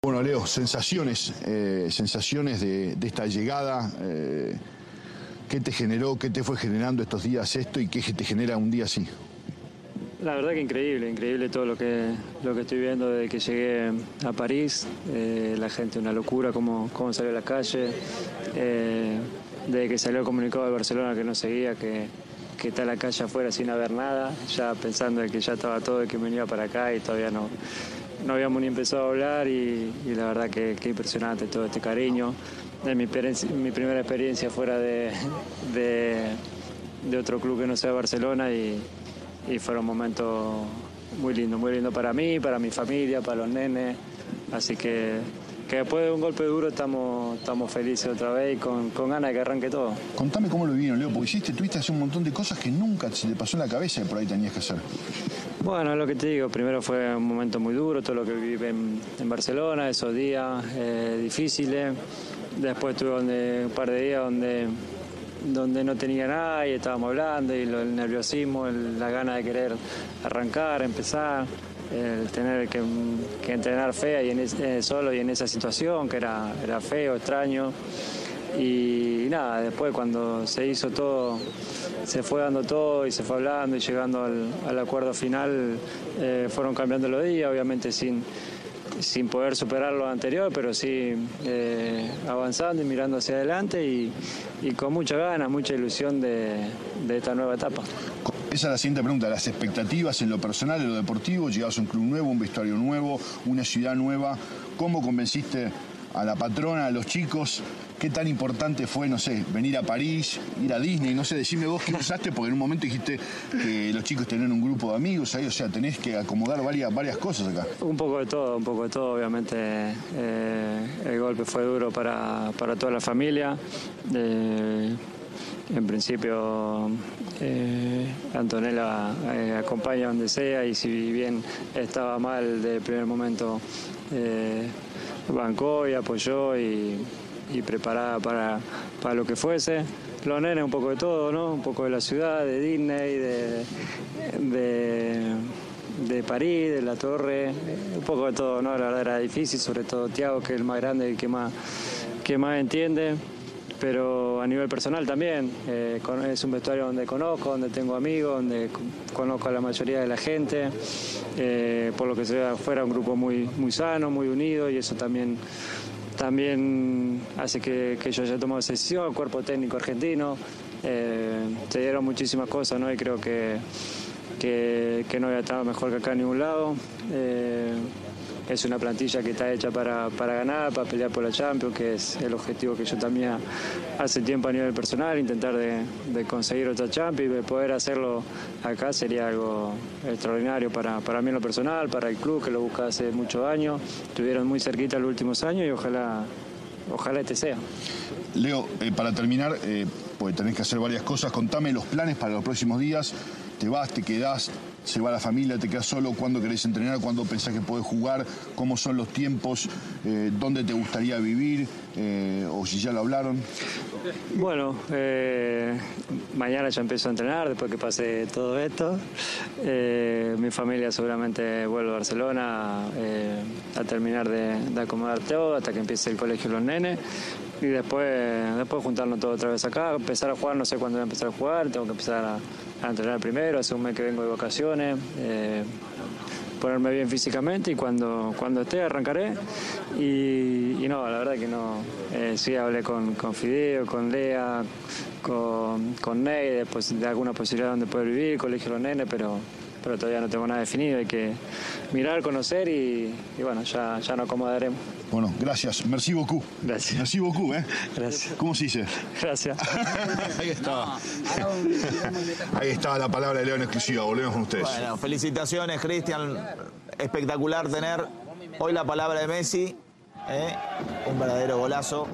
Bueno, Leo, sensaciones, eh, sensaciones de, esta llegada. Eh, ¿Qué te generó, qué te fue generando estos días esto y qué te genera un día así? La verdad que increíble, increíble todo lo que, lo que estoy viendo desde que llegué a París. Eh, la gente, una locura, cómo, cómo salió a la calle. desde que salió el comunicado de Barcelona que no seguía, que, que está la calle afuera sin haber nada, ya pensando de que ya estaba todo y que venía para acá y todavía no, no habíamos ni empezado a hablar y, la verdad que, impresionante todo este cariño. Es mi, mi primera experiencia fuera de, de, otro club que no sea Barcelona y, y fueron momentos muy lindos, muy lindos para mí, para mi familia, para los nenes. Así que que después de un golpe duro estamos, estamos felices otra vez y con, ganas de que arranque todo. Contame cómo lo vivieron, Leo, porque hiciste, tuviste hacer un montón de cosas que nunca se te pasó en la cabeza y por ahí tenías que hacer. Bueno, lo que te digo, primero fue un momento muy duro, todo lo que viví en, Barcelona, esos días eh, difíciles. Después tuve un par de días donde, donde no tenía nada y estábamos hablando y el nerviosismo, la gana de querer arrancar, empezar el tener que, entrenar fea y en eh, solo y en esa situación que era, era feo, extraño. Y, nada, después cuando se hizo todo, se fue dando todo y se fue hablando y llegando al, acuerdo final, eh, fueron cambiando los días, obviamente sin, sin poder superar lo anterior, pero sí eh, avanzando y mirando hacia adelante y, con mucha ganas, mucha ilusión de esta nueva etapa. Esa es la siguiente pregunta. Las expectativas en lo personal, en lo deportivo, llegados a un club nuevo, un vestuario nuevo, una ciudad nueva. ¿Cómo convenciste a la patrona, a los chicos? ¿Qué tan importante fue, no sé, venir a París, ir a Disney? No sé, decime vos qué pensaste, porque en un momento dijiste que los chicos tenían un grupo de amigos ahí, o sea, tenés que acomodar varias, varias cosas acá. Un poco de todo, un poco de todo, obviamente. Eh, el golpe fue duro para, toda la familia. Eh, en principio eh, Antonella eh, acompaña donde sea y si bien estaba mal de primer momento eh, bancó y apoyó y, preparada para, para, lo que fuese. Los nenes un poco de todo, ¿no? Un poco de la ciudad, de Disney, de, de, París, de la torre, un poco de todo, ¿no? La verdad era difícil, sobre todo Tiago, que es el más grande y que más, que más entiende pero a nivel personal también. Eh, es un vestuario donde conozco, donde tengo amigos, donde conozco a la mayoría de la gente, eh, por lo que se ve afuera un grupo muy, muy sano, muy unido y eso también, también hace que, yo haya tomado esa decisión, el cuerpo técnico argentino. Eh, se dieron muchísimas cosas ¿no? y creo que, que, que no había estado mejor que acá en ningún lado es una plantilla que está hecha para, ganar, para pelear por la Champions, que es el objetivo que yo también hace tiempo a nivel personal, intentar de, conseguir otra Champions y poder hacerlo acá sería algo extraordinario para, mí en lo personal, para el club que lo busca hace muchos años, estuvieron muy cerquita los últimos años y ojalá, ojalá este sea. Leo, eh, para terminar, eh, pues tenés que hacer varias cosas, contame los planes para los próximos días, te vas, te quedás, se va la familia, te quedas solo, cuándo querés entrenar, cuándo pensás que podés jugar, cómo son los tiempos, eh, dónde te gustaría vivir, eh, o si ya lo hablaron. Bueno, eh, mañana ya empiezo a entrenar después que pase todo esto. mi familia seguramente vuelve a Barcelona a terminar de, acomodar todo hasta que empiece el colegio los nenes y después, después juntarnos todo otra vez acá, empezar a jugar, no sé cuándo voy a empezar a jugar, tengo que empezar a, entrenar primero, hace un mes que vengo de vacaciones, eh, ponerme bien físicamente y cuando, cuando esté arrancaré. Y, no, la verdad que no. Eh, sí hablé con, con Fideo, con Lea, con, con Ney, de, de alguna posibilidad donde poder vivir, colegio los nenes, pero pero todavía no tengo nada definido. Hay que mirar, conocer y, bueno, ya, ya nos acomodaremos. Bueno, gracias. Merci beaucoup. Gracias. Merci beaucoup, ¿eh? Gracias. ¿Cómo se dice? Gracias. Ahí estaba. Ahí estaba la palabra de León exclusiva. Volvemos con ustedes. Bueno, felicitaciones, Cristian. Espectacular tener hoy la palabra de Messi. ¿eh? Un verdadero golazo.